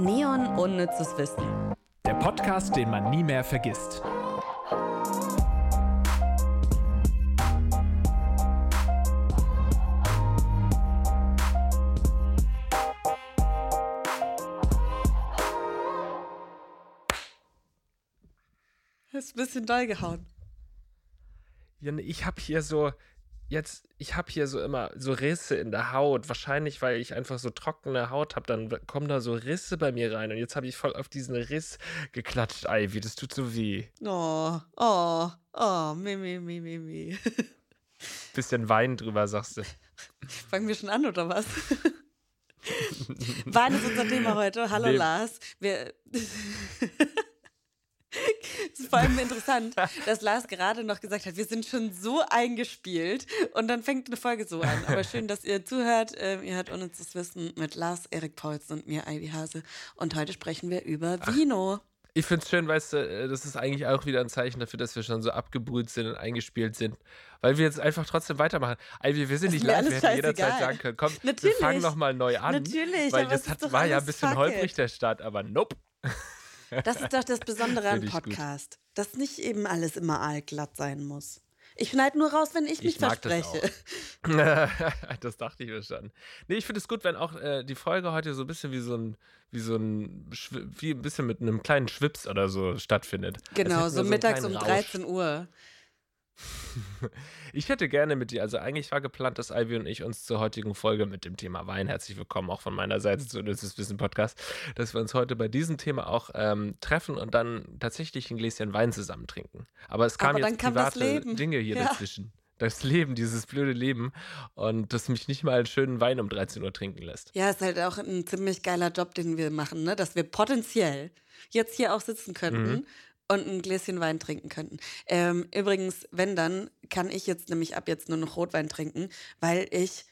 Neon Unnützes Wissen. Der Podcast, den man nie mehr vergisst. Ist ein bisschen doll gehauen. Ja, ich habe hier so, jetzt, ich habe hier so immer so Risse in der Haut. Wahrscheinlich, weil ich einfach so trockene Haut habe, dann kommen da so Risse bei mir rein. Und jetzt habe ich voll auf diesen Riss geklatscht, Ivy. Das tut so weh. Oh, oh, oh, mi, mi, mi, mi, mi. Bisschen Wein drüber, sagst du. Fangen wir schon an, oder was? Wein ist unser Thema heute. Hallo Nee. Lars. Wir. Vor allem interessant, dass Lars gerade noch gesagt hat, wir sind schon so eingespielt und dann fängt eine Folge so an. Aber schön, dass ihr zuhört. Ähm, ihr hört unnützes Wissen mit Lars, Erik Paulsen und mir, Ivy Hase. Und heute sprechen wir über Vino. Ich finde es schön, weißt du, äh, das ist eigentlich auch wieder ein Zeichen dafür, dass wir schon so abgebrüht sind und eingespielt sind. Weil wir jetzt einfach trotzdem weitermachen. Ivy, wir sind nicht live, wir hätten jederzeit sagen können, komm, Natürlich. wir fangen nochmal neu an. Natürlich, Weil das hat, war ja ein bisschen it. holprig, der Start, aber nope. Das ist doch das Besondere am ich gut. Podcast, dass nicht eben alles immer aalglatt sein muss. Ich schneide nur raus, wenn ich mich Ich mag das verspreche. das dachte ich mir schon. Nee, ich finde es gut, wenn auch äh, die Folge heute so ein bisschen wie so ein, wie so ein, wie ein bisschen mit einem kleinen Schwips oder so stattfindet. Genau, so mittags um kleinen 13 Uhr. Ich hätte gerne mit dir, also eigentlich war geplant, dass Ivy und ich uns zur heutigen Folge mit dem Thema Wein, herzlich willkommen auch von meiner Seite zu Nützes Wissen Podcast, dass wir uns heute bei diesem Thema auch ähm, treffen und dann tatsächlich ein Gläschen Wein zusammen trinken. Aber es kam Aber dann jetzt private. Dinge hier Ja. dazwischen. Das Leben, dieses blöde Leben und das mich nicht mal einen schönen Wein um 13 Uhr trinken lässt. Ja, ist halt auch ein ziemlich geiler Job, den wir machen, ne? dass wir potenziell jetzt hier auch sitzen könnten Mhm. Und ein Gläschen Wein trinken könnten. Ähm, übrigens, wenn dann, kann ich jetzt nämlich ab jetzt nur noch Rotwein trinken, weil ich,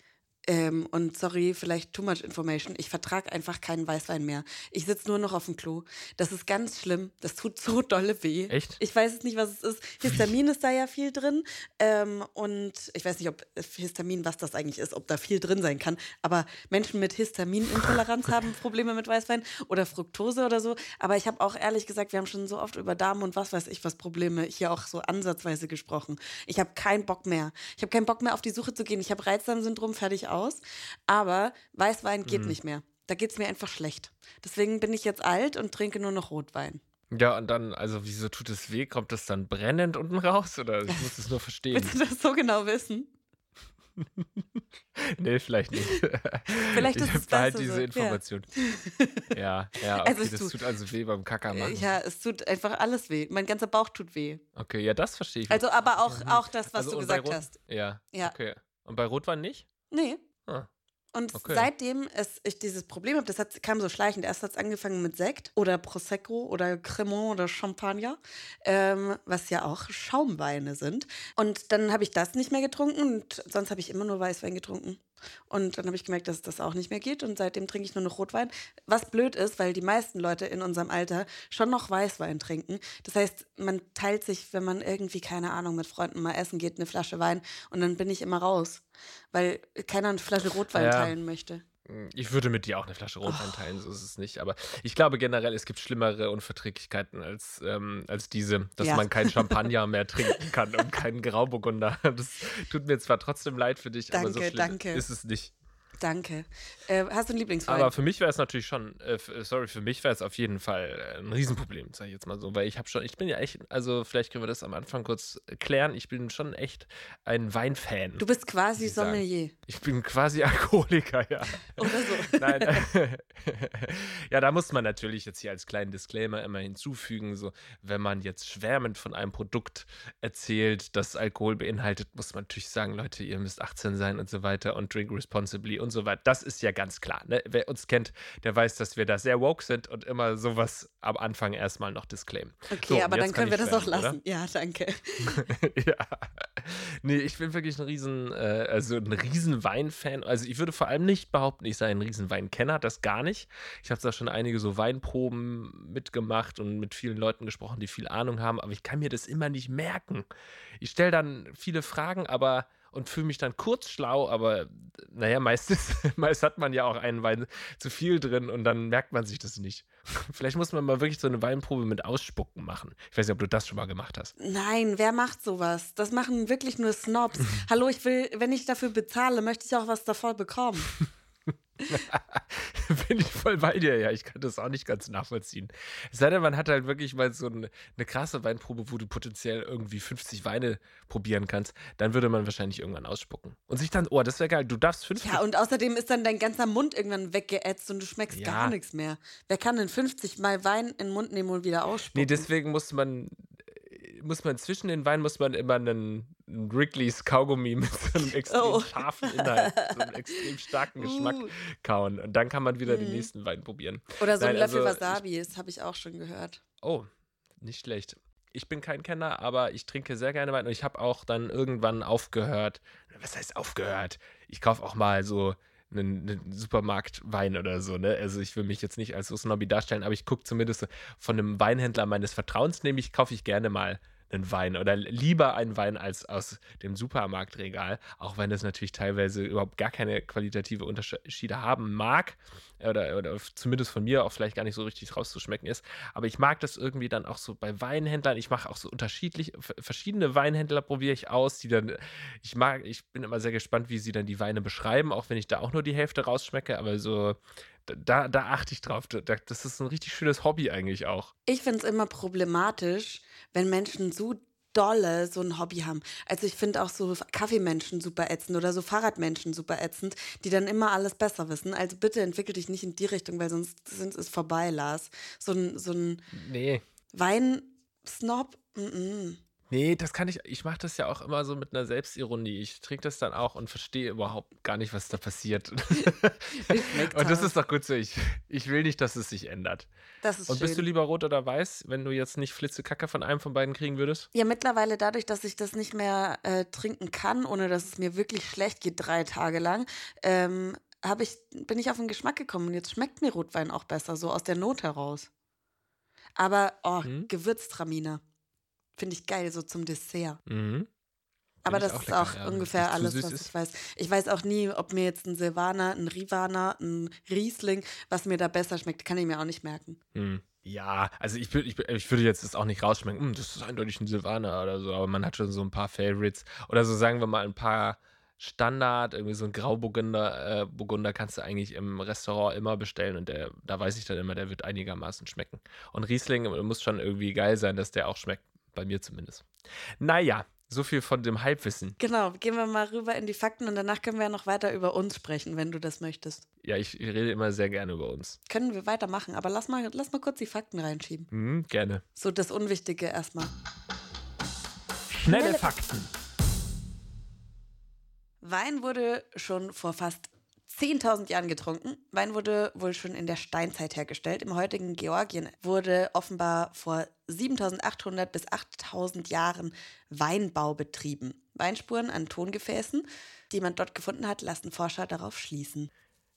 ähm, und sorry, vielleicht too much information, ich vertrage einfach keinen Weißwein mehr. Ich sitze nur noch auf dem Klo. Das ist ganz schlimm. Das tut so dolle weh. Echt? Ich weiß jetzt nicht, was es ist. Histamin ist da ja viel drin. Ähm, und ich weiß nicht, ob Histamin, was das eigentlich ist, ob da viel drin sein kann. Aber Menschen mit Histaminintoleranz haben Probleme mit Weißwein oder Fructose oder so. Aber ich habe auch ehrlich gesagt, wir haben schon so oft über Darm und was weiß ich was Probleme hier auch so ansatzweise gesprochen. Ich habe keinen Bock mehr. Ich habe keinen Bock mehr auf die Suche zu gehen. Ich habe Reizdarmsyndrom fertig aus. Aber Weißwein geht nicht mehr. Da geht es mir einfach schlecht. Deswegen bin ich jetzt alt und trinke nur noch Rotwein. Ja, und dann, also wieso tut es weh? Kommt das dann brennend unten raus? Oder ich muss es nur verstehen. Willst du das so genau wissen? nee, vielleicht nicht. Vielleicht ist ich es besser diese so, ja. Information. Ja, ja, okay, Also es das tut- tut also weh beim Kacker machen. Ja, es tut einfach alles weh. Mein ganzer Bauch tut weh. Okay, ja, das verstehe ich. Also, aber auch, auch das, was Also, du gesagt hast. Ja, Ja. okay. Und bei Rotwein nicht? Nee. Ah. Und Okay. seitdem es, ich dieses Problem habe, das hat, kam so schleichend. Erst hat es angefangen mit Sekt oder Prosecco oder Cremant oder Champagner, ähm, was ja auch Schaumweine sind. Und dann habe ich das nicht mehr getrunken und sonst habe ich immer nur Weißwein getrunken. Und dann habe ich gemerkt, dass das auch nicht mehr geht und seitdem trinke ich nur noch Rotwein. Was blöd ist, weil die meisten Leute in unserem Alter schon noch Weißwein trinken. Das heißt, man teilt sich, wenn man irgendwie, keine Ahnung, mit Freunden mal essen geht, eine Flasche Wein und dann bin ich immer raus, weil keiner eine Flasche Rotwein Ja. teilen möchte. Ich würde mit dir auch eine Flasche Oh. Rotwein teilen, so ist es nicht. Aber ich glaube generell, es gibt schlimmere Unverträglichkeiten als, ähm, als diese, dass Ja. man kein Champagner mehr trinken kann und keinen Grauburgunder. Das tut mir zwar trotzdem leid für dich, aber so Danke, schlimm danke. ist es nicht. Danke. Äh, hast du einen Lieblingswein? Aber für mich wäre es natürlich schon, äh, f- sorry, für mich wäre es auf jeden Fall äh, ein Riesenproblem, sage ich jetzt mal so, weil ich habe schon, ich bin ja echt, also vielleicht können wir das am Anfang kurz klären, ich bin schon echt ein Weinfan. du bist quasi ich. Sommelier. Ich bin quasi Alkoholiker, ja. Oder so. Nein. ja, da muss man natürlich jetzt hier als kleinen Disclaimer immer hinzufügen, so, wenn man jetzt schwärmend von einem Produkt erzählt, das Alkohol beinhaltet, muss man natürlich sagen, Leute, ihr müsst 18 sein und so weiter und drink responsibly und so weiter. Das ist ja ganz klar. Ne? Wer uns kennt, der weiß, dass wir da sehr woke sind und immer sowas am Anfang erstmal noch disclaimen. Okay, So, aber dann können wir das auch schwärmen, oder? lassen. Ja, danke. ja. Nee, ich bin wirklich ein riesen, äh, also ein riesen Weinfan. Also ich würde vor allem nicht behaupten, ich sei ein riesen Weinkenner, das gar nicht. Ich habe da schon einige so Weinproben mitgemacht und mit vielen Leuten gesprochen, die viel Ahnung haben, aber ich kann mir das immer nicht merken. Ich stelle dann viele Fragen, aber und fühle mich dann kurz schlau, aber naja, meistens, meist hat man ja auch einen Wein zu viel drin und dann merkt man sich das nicht. Vielleicht muss man mal wirklich so eine Weinprobe mit Ausspucken machen. Ich weiß nicht, ob du das schon mal gemacht hast. Nein, wer macht sowas? Das machen wirklich nur Snobs. Hallo, ich will, wenn ich dafür bezahle, möchte ich auch was davon bekommen. Bin ich voll bei dir, ja. Ich kann das auch nicht ganz nachvollziehen. Es sei denn, man hat halt wirklich mal so eine, eine krasse Weinprobe, wo du potenziell irgendwie 50 Weine probieren kannst. Dann würde man wahrscheinlich irgendwann ausspucken. Und sich dann, oh, das wäre geil, du darfst 50. Ja, und außerdem ist dann dein ganzer Mund irgendwann weggeätzt und du schmeckst Ja. gar nichts mehr. Wer kann denn 50 Mal Wein in den Mund nehmen und wieder ausspucken? Nee, deswegen muss man, muss man zwischen den Weinen muss man immer einen, einen Wrigley's Kaugummi mit so einem extrem Oh. scharfen Inhalt, so einem extrem starken Geschmack Uh. kauen. Und dann kann man wieder den Mhm. nächsten Wein probieren. Oder so ein Nein, Löffel also ich- Wasabi, das habe ich auch schon gehört. Oh, nicht schlecht. Ich bin kein Kenner, aber ich trinke sehr gerne Wein und ich habe auch dann irgendwann aufgehört. Was heißt aufgehört? Ich kaufe auch mal so einen, einen Supermarktwein oder so, ne? Also ich will mich jetzt nicht als so Snobby darstellen, aber ich gucke zumindest von einem Weinhändler meines Vertrauens, nämlich kaufe ich gerne mal einen Wein oder lieber einen Wein als aus dem Supermarktregal, auch wenn es natürlich teilweise überhaupt gar keine qualitative Unterschiede haben mag oder, oder zumindest von mir auch vielleicht gar nicht so richtig rauszuschmecken ist. Aber ich mag das irgendwie dann auch so bei Weinhändlern. Ich mache auch so unterschiedlich, verschiedene Weinhändler probiere ich aus, die dann, ich mag, ich bin immer sehr gespannt, wie sie dann die Weine beschreiben, auch wenn ich da auch nur die Hälfte rausschmecke, aber so, da, da achte ich drauf. Da, das ist ein richtig schönes Hobby eigentlich auch. Ich finde es immer problematisch, wenn Menschen so dolle so ein Hobby haben. Also ich finde auch so Kaffeemenschen super ätzend oder so Fahrradmenschen super ätzend, die dann immer alles besser wissen. Also bitte entwickel dich nicht in die Richtung, weil sonst sind es vorbei, Lars. So ein, so ein Nee. Wein-Snob, mm -mm. Nee, das kann ich, ich mache das ja auch immer so mit einer Selbstironie. Ich trinke das dann auch und verstehe überhaupt gar nicht, was da passiert. Und das ist doch gut so. Ich, ich will nicht, dass es sich ändert. Das ist Und schön. bist du lieber rot oder weiß, wenn du jetzt nicht Flitzekacke von einem von beiden kriegen würdest? Ja, mittlerweile dadurch, dass ich das nicht mehr äh, trinken kann, ohne dass es mir wirklich schlecht geht, drei Tage lang, ähm, ich, bin ich auf den Geschmack gekommen und jetzt schmeckt mir Rotwein auch besser, so aus der Not heraus. Aber, oh, Mhm. Gewürztraminer. Finde ich geil, so zum Dessert. Mhm. Aber das auch ist lecker, auch ja. ungefähr alles, was ist. ich weiß. Ich weiß auch nie, ob mir jetzt ein Silvaner, ein Rivaner, ein Riesling, was mir da besser schmeckt, kann ich mir auch nicht merken. Hm. Ja, also ich, ich, würd- ich würde jetzt das auch nicht rausschmecken, "Hm, das ist eindeutig ein Silvaner oder so, aber man hat schon so ein paar Favorites. Oder so sagen wir mal ein paar Standard, irgendwie so ein Grauburgunder äh, Burgunder kannst du eigentlich im Restaurant immer bestellen und der, da weiß ich dann immer, der wird einigermaßen schmecken. Und Riesling äh, muss schon irgendwie geil sein, dass der auch schmeckt, bei mir zumindest. Naja, so viel von dem Halbwissen. Genau, gehen wir mal rüber in die Fakten und danach können wir ja noch weiter über uns sprechen, wenn du das möchtest. Ja, ich rede immer sehr gerne über uns. Können wir weitermachen, aber lass mal, lass mal kurz die Fakten reinschieben. Hm, gerne. So das Unwichtige erstmal. Schnelle Fakten. Wein wurde schon vor fast 10.000 Jahren getrunken. Wein wurde wohl schon in der Steinzeit hergestellt. Im heutigen Georgien wurde offenbar vor 7.800 bis 8.000 Jahren Weinbau betrieben. Weinspuren an Tongefäßen, die man dort gefunden hat, lassen Forscher darauf schließen.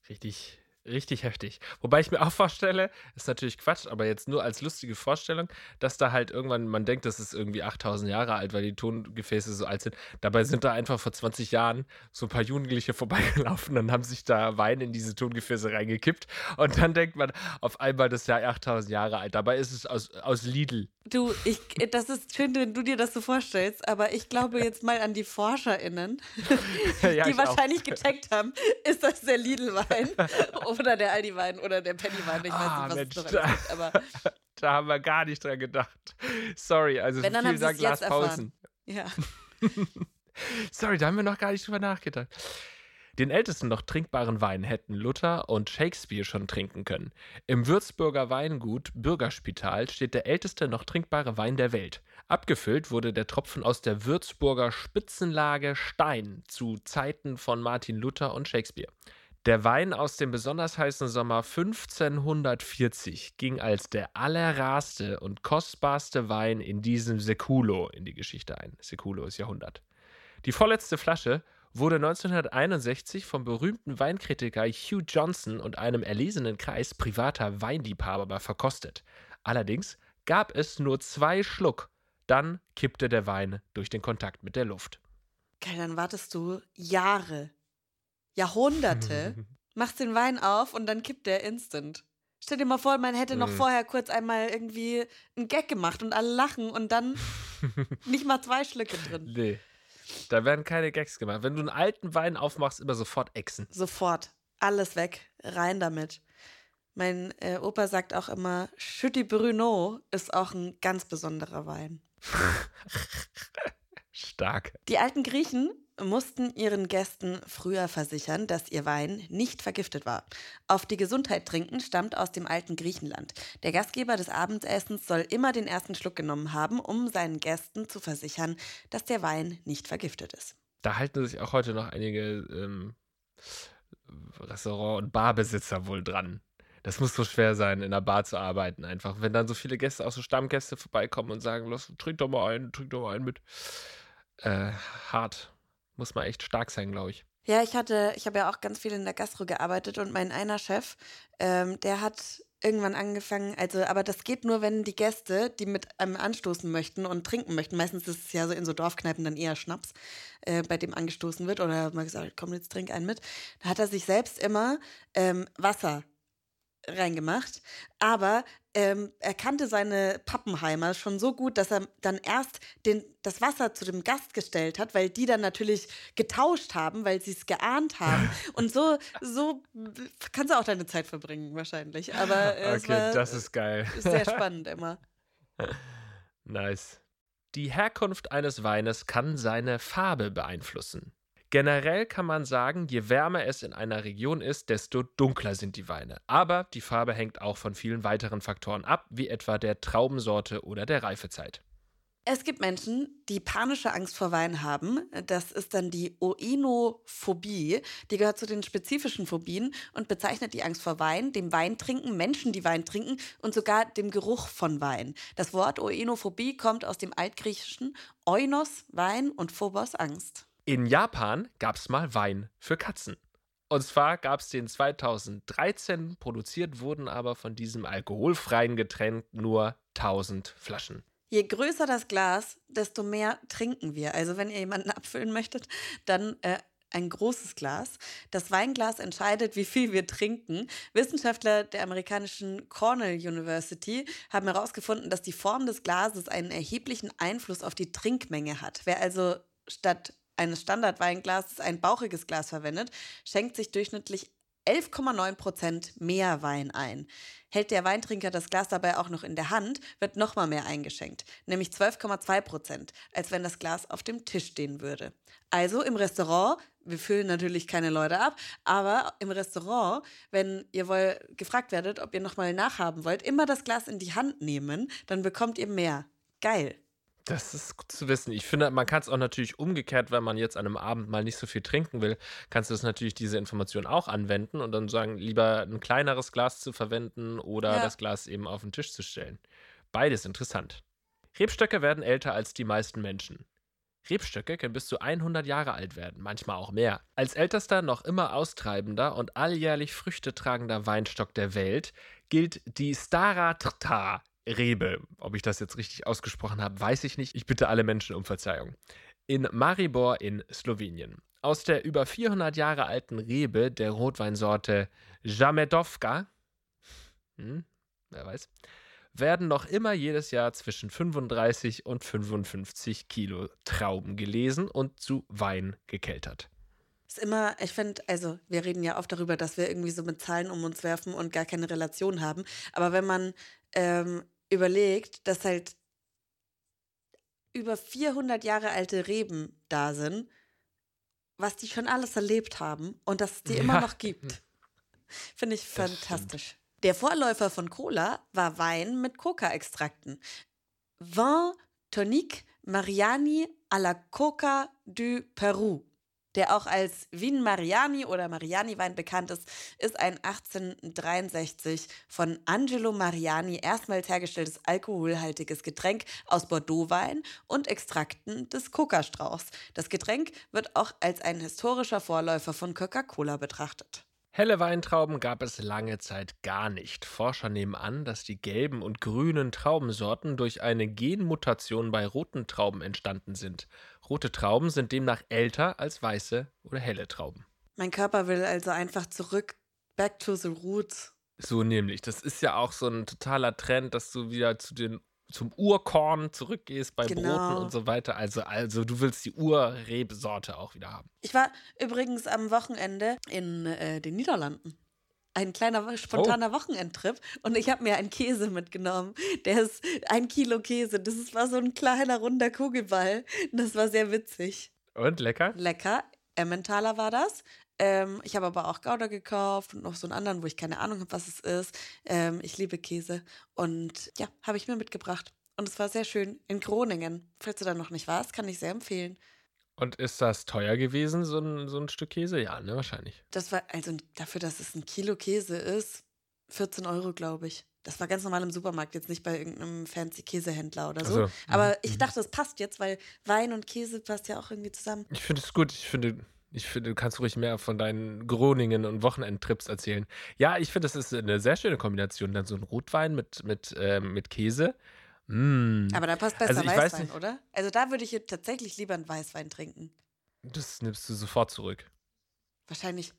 Richtig, richtig heftig. Wobei ich mir auch vorstelle, ist natürlich Quatsch, aber jetzt nur als lustige Vorstellung, dass da halt irgendwann, man denkt, das ist irgendwie 8000 Jahre alt, weil die Tongefäße so alt sind. Dabei sind da einfach vor 20 Jahren so ein paar Jugendliche vorbeigelaufen und haben sich da Wein in diese Tongefäße reingekippt. Und dann denkt man auf einmal, das ist ja 8000 Jahre alt. Dabei ist es aus, aus Lidl. Du, ich, das ist schön, wenn du dir das so vorstellst, aber ich glaube jetzt mal an die ForscherInnen, Ja, die auch. wahrscheinlich gecheckt haben, ist das der Lidl-Wein oder der Aldi-Wein oder der Penny-Wein. Ich weiß Ah, nicht, was Mensch, da- gibt, aber Da haben wir gar nicht dran gedacht. Sorry, also Wenn, vielen Dank, Lars Pausen. ja. Sorry, da haben wir noch gar nicht drüber nachgedacht. Den ältesten noch trinkbaren Wein hätten Luther und Shakespeare schon trinken können. Im Würzburger Weingut Bürgerspital steht der älteste noch trinkbare Wein der Welt. Abgefüllt wurde der Tropfen aus der Würzburger Spitzenlage Stein zu Zeiten von Martin Luther und Shakespeare. Der Wein aus dem besonders heißen Sommer 1540 ging als der allerrarste und kostbarste Wein in diesem Sekulo in die Geschichte ein. Sekulo ist Jahrhundert. Die vorletzte Flasche wurde 1961 vom berühmten Weinkritiker Hugh Johnson und einem erlesenen Kreis privater Weinliebhaber verkostet. Allerdings gab es nur zwei Schluck, dann kippte der Wein durch den Kontakt mit der Luft. Geil, dann wartest du Jahre, Jahrhunderte, machst den Wein auf und dann kippt der instant. Stell dir mal vor, man hätte noch Mhm. vorher kurz einmal irgendwie einen Gag gemacht und alle lachen und dann nicht mal zwei Schlücke drin. Nee. Da werden keine Gags gemacht. Wenn du einen alten Wein aufmachst, immer sofort Echsen. Sofort. Alles weg. Rein damit. Mein äh, Opa sagt auch immer, Chütti Bruno ist auch ein ganz besonderer Wein. Stark. Die alten Griechen mussten ihren Gästen früher versichern, dass ihr Wein nicht vergiftet war. Auf die Gesundheit trinken stammt aus dem alten Griechenland. Der Gastgeber des Abendessens soll immer den ersten Schluck genommen haben, um seinen Gästen zu versichern, dass der Wein nicht vergiftet ist. Da halten sich auch heute noch einige ähm, Restaurant- und Barbesitzer wohl dran. Das muss so schwer sein, in einer Bar zu arbeiten, einfach. Wenn dann so viele Gäste, auch so Stammgäste vorbeikommen und sagen, los, trink doch mal einen, trink doch mal einen mit. Äh, hart. Muss man echt stark sein, glaube ich. Ja, ich hatte, ich habe ja auch ganz viel in der Gastro gearbeitet und mein einer Chef, ähm, der hat irgendwann angefangen, also, aber das geht nur, wenn die Gäste, die mit einem anstoßen möchten und trinken möchten, meistens ist es ja so in so Dorfkneipen dann eher Schnaps, äh, bei dem angestoßen wird oder mal gesagt, komm, jetzt trink einen mit. Da hat er sich selbst immer ähm, Wasser reingemacht, aber ähm, er kannte seine Pappenheimer schon so gut, dass er dann erst den, das Wasser zu dem Gast gestellt hat, weil die dann natürlich getauscht haben, weil sie es geahnt haben. Und so, so kannst du auch deine Zeit verbringen, wahrscheinlich. Aber äh, Okay, das ist geil. sehr spannend immer. Nice. Die Herkunft eines Weines kann seine Farbe beeinflussen. Generell kann man sagen, je wärmer es in einer Region ist, desto dunkler sind die Weine. Aber die Farbe hängt auch von vielen weiteren Faktoren ab, wie etwa der Traubensorte oder der Reifezeit. Es gibt Menschen, die panische Angst vor Wein haben. Das ist dann die Oenophobie. Die gehört zu den spezifischen Phobien und bezeichnet die Angst vor Wein, dem Weintrinken, Menschen, die Wein trinken und sogar dem Geruch von Wein. Das Wort Oenophobie kommt aus dem altgriechischen Oinos, Wein und Phobos, Angst. In Japan gab es mal Wein für Katzen. Und zwar gab es den 2013, produziert wurden aber von diesem alkoholfreien Getränk nur 1000 Flaschen. Je größer das Glas, desto mehr trinken wir. Also wenn ihr jemanden abfüllen möchtet, dann äh, ein großes Glas. Das Weinglas entscheidet, wie viel wir trinken. Wissenschaftler der amerikanischen Cornell University haben herausgefunden, dass die Form des Glases einen erheblichen Einfluss auf die Trinkmenge hat. Wer also statt eines Standardweinglases ein bauchiges Glas verwendet, schenkt sich durchschnittlich 11,9 Prozent mehr Wein ein. Hält der Weintrinker das Glas dabei auch noch in der Hand, wird nochmal mehr eingeschenkt, nämlich 12,2 Prozent, als wenn das Glas auf dem Tisch stehen würde. Also im Restaurant, wir füllen natürlich keine Leute ab, aber im Restaurant, wenn ihr wohl gefragt werdet, ob ihr nochmal nachhaben wollt, immer das Glas in die Hand nehmen, dann bekommt ihr mehr. Geil. Das ist gut zu wissen. Ich finde, man kann es auch natürlich umgekehrt, wenn man jetzt an einem Abend mal nicht so viel trinken will, kannst du das natürlich diese Information auch anwenden und dann sagen, lieber ein kleineres Glas zu verwenden oder Ja. das Glas eben auf den Tisch zu stellen. Beides interessant. Rebstöcke werden älter als die meisten Menschen. Rebstöcke können bis zu 100 Jahre alt werden, manchmal auch mehr. Als ältester, noch immer austreibender und alljährlich Früchte tragender Weinstock der Welt gilt die Staratrta Rebe. Ob ich das jetzt richtig ausgesprochen habe, weiß ich nicht. Ich bitte alle Menschen um Verzeihung. In Maribor in Slowenien. Aus der über 400 Jahre alten Rebe der Rotweinsorte Jamedovka, hm, wer weiß, werden noch immer jedes Jahr zwischen 35 und 55 Kilo Trauben gelesen und zu Wein gekeltert. Ist immer, ich finde, also wir reden ja oft darüber, dass wir irgendwie so mit Zahlen um uns werfen und gar keine Relation haben. Aber wenn man ähm, überlegt, dass halt über 400 Jahre alte Reben da sind, was die schon alles erlebt haben und dass es die immer Ja. noch gibt, finde ich fantastisch. Der Vorläufer von Cola war Wein mit Coca-Extrakten. Vin tonique Mariani à la Coca du Peru der auch als Vin Mariani oder Mariani-Wein bekannt ist, ist ein 1863 von Angelo Mariani erstmals hergestelltes alkoholhaltiges Getränk aus Bordeaux-Wein und Extrakten des Coca-Strauchs. Das Getränk wird auch als ein historischer Vorläufer von Coca-Cola betrachtet. Helle Weintrauben gab es lange Zeit gar nicht. Forscher nehmen an, dass die gelben und grünen Traubensorten durch eine Genmutation bei roten Trauben entstanden sind. Rote Trauben sind demnach älter als weiße oder helle Trauben. Mein Körper will also einfach zurück, back to the roots. So nämlich. Das ist ja auch so ein totaler Trend, dass du wieder zu den zum Urkorn zurückgehst bei Genau. Broten und so weiter. Also, also du willst die Urrebsorte auch wieder haben. Ich war übrigens am Wochenende in äh, den Niederlanden. Ein kleiner spontaner Wochenendtrip und ich habe mir einen Käse mitgenommen. Der ist ein Kilo Käse. Das war so ein kleiner runder Kugelball. Das war sehr witzig. Und lecker? Lecker. Emmentaler war das. Ähm, ich habe aber auch Gouda gekauft und noch so einen anderen, wo ich keine Ahnung habe, was es ist. Ähm, ich liebe Käse. Und ja, habe ich mir mitgebracht. Und es war sehr schön in Groningen. Falls du da noch nicht warst, kann ich sehr empfehlen. Und ist das teuer gewesen, so ein, so ein Stück Käse? Ja, ne, wahrscheinlich. Das war, also dafür, dass es ein Kilo Käse ist, 14 Euro, glaube ich. Das war ganz normal im Supermarkt, jetzt nicht bei irgendeinem fancy Käsehändler oder so. So, Aber mhm, ich dachte, es passt jetzt, weil Wein und Käse passt ja auch irgendwie zusammen. Ich finde es gut. Ich finde, ich finde, du kannst ruhig mehr von deinen Groningen- und Wochenendtrips erzählen. Ja, ich finde, das ist eine sehr schöne Kombination. Dann so ein Rotwein mit, mit, ähm, mit Käse. Mm. Aber da passt besser Also Weißwein, nicht- oder? Also da würde ich jetzt tatsächlich lieber einen Weißwein trinken. Das nimmst du sofort zurück. Wahrscheinlich.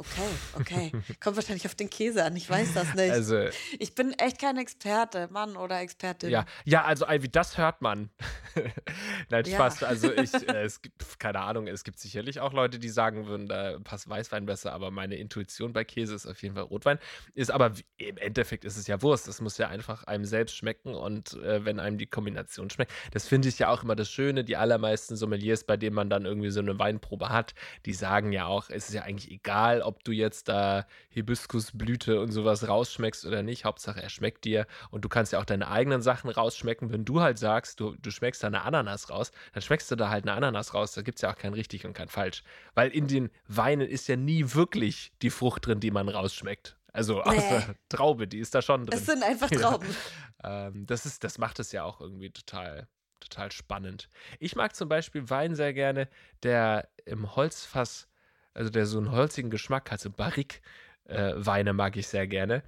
Okay, okay. Kommt wahrscheinlich auf den Käse an, ich weiß das nicht. Also, ich bin echt kein Experte, Mann oder Expertin. ja, ja, also Ivy, das hört man. Nein, Ja. Spaß. Also ich, äh, es gibt, keine Ahnung, es gibt sicherlich auch Leute, die sagen würden, da passt Weißwein besser, aber meine Intuition bei Käse ist auf jeden Fall Rotwein. Ist aber im Endeffekt ist es ja Wurst. Es muss ja einfach einem selbst schmecken und äh, wenn einem die Kombination schmeckt. Das finde ich ja auch immer das Schöne. Die allermeisten Sommeliers, bei denen man dann irgendwie so eine Weinprobe hat, die sagen ja auch, es ist ja eigentlich egal, ob du jetzt da Hibiskusblüte und sowas rausschmeckst oder nicht. Hauptsache, er schmeckt dir und du kannst ja auch deine eigenen Sachen rausschmecken. Wenn du halt sagst, du, du schmeckst da eine Ananas raus, dann schmeckst du da halt eine Ananas raus. Da gibt es ja auch kein richtig und kein falsch. Weil in den Weinen ist ja nie wirklich die Frucht drin, die man rausschmeckt. Also außer Traube, die ist da schon drin. Es sind einfach Ja. Trauben. Ähm, das, ist, das macht es ja auch irgendwie total, total spannend. Ich mag zum Beispiel Wein sehr gerne, der im Holzfass, also der so einen holzigen Geschmack hat, so Barrique-Weine mag ich sehr gerne.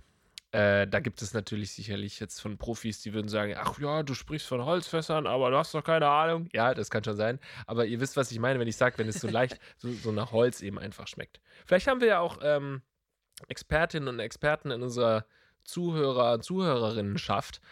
Äh, da gibt es natürlich sicherlich jetzt von Profis, die würden sagen, ach ja, du sprichst von Holzfässern, aber du hast doch keine Ahnung. Ja, das kann schon sein. Aber ihr wisst, was ich meine, wenn ich sage, wenn es so leicht, so, so nach Holz eben einfach schmeckt. Vielleicht haben wir ja auch ähm, Expertinnen und Experten in unserer Zuhörer- und Zuhörerinnenschaft.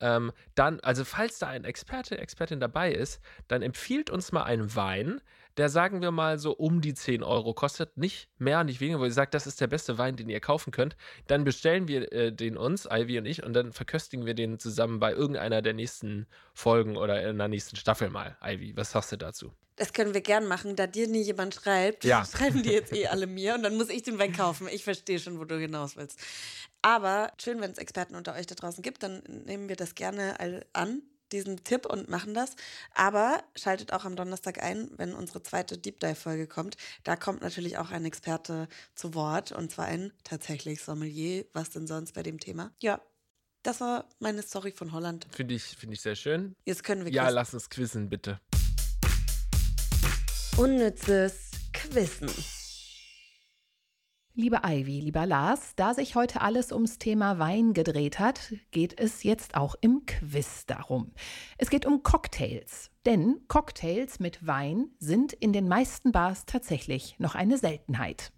Ähm, dann, also falls da ein Experte, Expertin dabei ist, dann empfiehlt uns mal einen Wein, der sagen wir mal so um die 10 Euro kostet, nicht mehr, nicht weniger, wo ihr sagt, das ist der beste Wein, den ihr kaufen könnt. Dann bestellen wir äh, den uns, Ivy und ich, und dann verköstigen wir den zusammen bei irgendeiner der nächsten Folgen oder in der nächsten Staffel mal. Ivy, was sagst du dazu? Das können wir gern machen, da dir nie jemand schreibt. Ja. Schreiben die jetzt eh alle mir und dann muss ich den Wein kaufen. Ich verstehe schon, wo du hinaus willst. Aber schön, wenn es Experten unter euch da draußen gibt, dann nehmen wir das gerne all an, diesen Tipp und machen das. Aber schaltet auch am Donnerstag ein, wenn unsere zweite Deep Dive-Folge kommt. Da kommt natürlich auch ein Experte zu Wort und zwar ein tatsächlich Sommelier. Was denn sonst bei dem Thema? Ja, das war meine Story von Holland. Finde ich, finde ich sehr schön. Jetzt können wir Ja, quizzen. lass uns quizzen, bitte. Unnützes Quizzen. Liebe Ivy, lieber Lars, da sich heute alles ums Thema Wein gedreht hat, geht es jetzt auch im Quiz darum. Es geht um Cocktails, denn Cocktails mit Wein sind in den meisten Bars tatsächlich noch eine Seltenheit.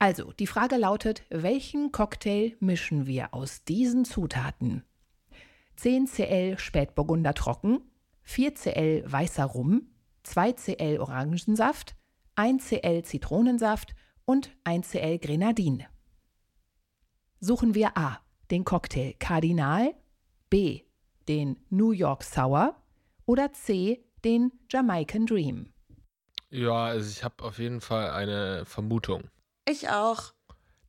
Also, die Frage lautet, welchen Cocktail mischen wir aus diesen Zutaten? 10 cl Spätburgunder trocken, 4 cl weißer Rum, 2 cl Orangensaft, 1 cl Zitronensaft und 1 cl Grenadin. Suchen wir A. den Cocktail Kardinal, B. den New York Sour oder C. den Jamaican Dream. Ja, also ich habe auf jeden Fall eine Vermutung. Ich auch.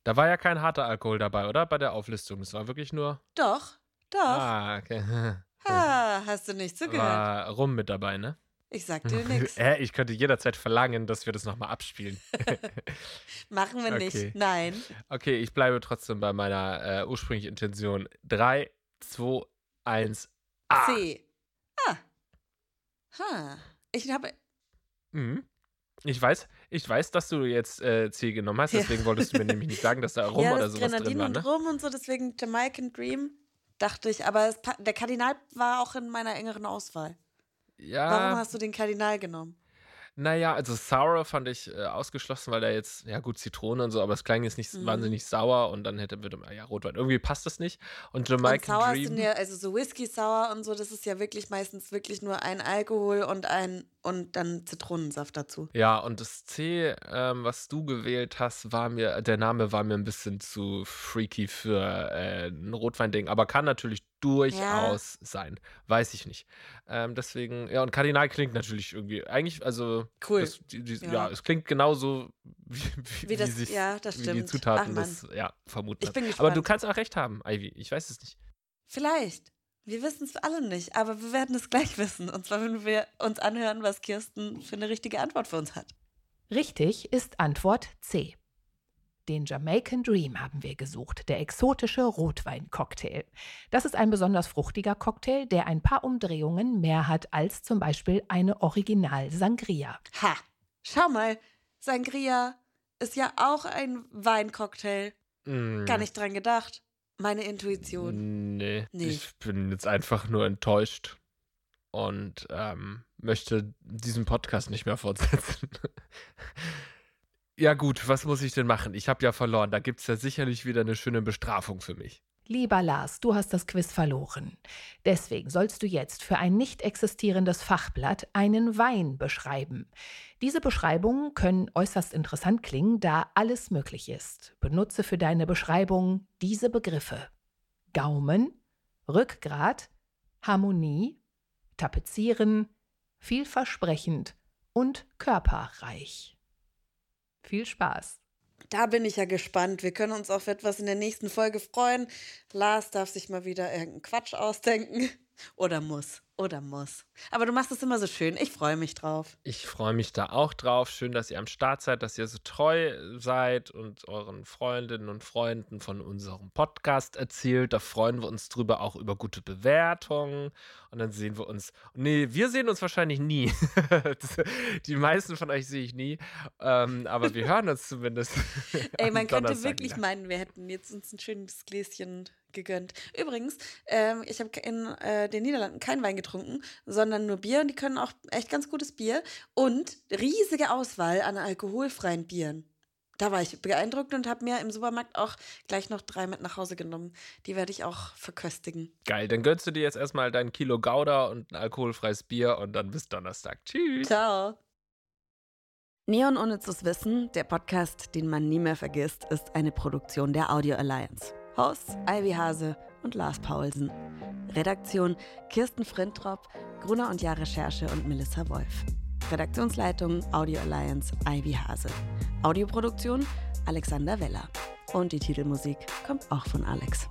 Da war ja kein harter Alkohol dabei, oder? Bei der Auflistung. Es war wirklich nur. Doch, doch. Ah, okay. Ha, hast du nicht zugehört? War rum mit dabei, ne? Ich sag dir nichts. Äh, ich könnte jederzeit verlangen, dass wir das nochmal abspielen. Machen wir Okay. nicht. Nein. okay, ich bleibe trotzdem bei meiner äh, ursprünglichen Intention. 3, 2, 1, A. C. Ah. Ha. Ich habe. Mhm. Ich weiß, ich weiß, dass du jetzt äh, C genommen hast, deswegen ja. wolltest du mir nämlich nicht sagen, dass da Rum ja, oder sowas Grenadine drin war. Ne? und Rum und so, deswegen Jamaican Dream, dachte ich. Aber es, der Kardinal war auch in meiner engeren Auswahl. Ja. Warum hast du den Kardinal genommen? Naja, also Sour fand ich äh, ausgeschlossen, weil da jetzt, ja gut, Zitrone und so, aber es klang jetzt nicht mhm. wahnsinnig sauer und dann hätte, würde, ja, Rotwein. Irgendwie passt das nicht. Und Jamaican und Dream. Sind ja, also so Whisky Sour und so, das ist ja wirklich meistens wirklich nur ein Alkohol und ein und dann Zitronensaft dazu. Ja, und das C, ähm, was du gewählt hast, war mir, der Name war mir ein bisschen zu freaky für äh, ein Rotweinding, aber kann natürlich durchaus ja. sein. Weiß ich nicht. Ähm, deswegen, ja, und Kardinal klingt natürlich irgendwie, eigentlich, also, cool. Das, die, die, ja. ja. es klingt genauso, wie, wie, wie, das, sich, ja, das wie die Zutaten Ach, das, ja, vermuten. Ich bin gespannt. Aber du kannst auch recht haben, Ivy. Ich weiß es nicht. Vielleicht. Wir wissen es alle nicht, aber wir werden es gleich wissen. Und zwar, wenn wir uns anhören, was Kirsten für eine richtige Antwort für uns hat. Richtig ist Antwort C. Den Jamaican Dream haben wir gesucht, der exotische Rotwein-Cocktail. Das ist ein besonders fruchtiger Cocktail, der ein paar Umdrehungen mehr hat als zum Beispiel eine Original Sangria. Ha! Schau mal, Sangria ist ja auch ein Weincocktail. Mm. Gar nicht dran gedacht meine Intuition. Nee, nee. Ich bin jetzt einfach nur enttäuscht und ähm, möchte diesen Podcast nicht mehr fortsetzen. ja, gut, was muss ich denn machen? Ich habe ja verloren. Da gibt es ja sicherlich wieder eine schöne Bestrafung für mich. Lieber Lars, du hast das Quiz verloren. Deswegen sollst du jetzt für ein nicht existierendes Fachblatt einen Wein beschreiben. Diese Beschreibungen können äußerst interessant klingen, da alles möglich ist. Benutze für deine Beschreibung diese Begriffe. Gaumen, Rückgrat, Harmonie, Tapezieren, vielversprechend und körperreich. Viel Spaß! Da bin ich ja gespannt. Wir können uns auf etwas in der nächsten Folge freuen. Lars darf sich mal wieder irgendeinen Quatsch ausdenken. Oder muss. Oder muss. Aber du machst es immer so schön. Ich freue mich drauf. Ich freue mich da auch drauf. Schön, dass ihr am Start seid, dass ihr so treu seid und euren Freundinnen und Freunden von unserem Podcast erzählt. Da freuen wir uns drüber, auch über gute Bewertungen. Und dann sehen wir uns. Nee, wir sehen uns wahrscheinlich nie. Die meisten von euch sehe ich nie. Ähm, aber wir hören uns zumindest. Ey, man könnte wirklich meinen, wir hätten jetzt uns ein schönes Gläschen gegönnt. Übrigens, ähm, ich habe in äh, den Niederlanden keinen Wein getrunken, sondern nur Bier und die können auch echt ganz gutes Bier und riesige Auswahl an alkoholfreien Bieren. Da war ich beeindruckt und habe mir im Supermarkt auch gleich noch drei mit nach Hause genommen. Die werde ich auch verköstigen. Geil, dann gönnst du dir jetzt erstmal dein Kilo Gouda und ein alkoholfreies Bier und dann bis Donnerstag. Tschüss. Ciao. Neon ohne zu Wissen, der Podcast, den man nie mehr vergisst, ist eine Produktion der Audio Alliance. Hosts Ivy Hase und Lars Paulsen. Redaktion Kirsten Frintrop, Gruner und Jahr Recherche und Melissa Wolf. Redaktionsleitung Audio Alliance Ivy Hase. Audioproduktion Alexander Weller. Und die Titelmusik kommt auch von Alex.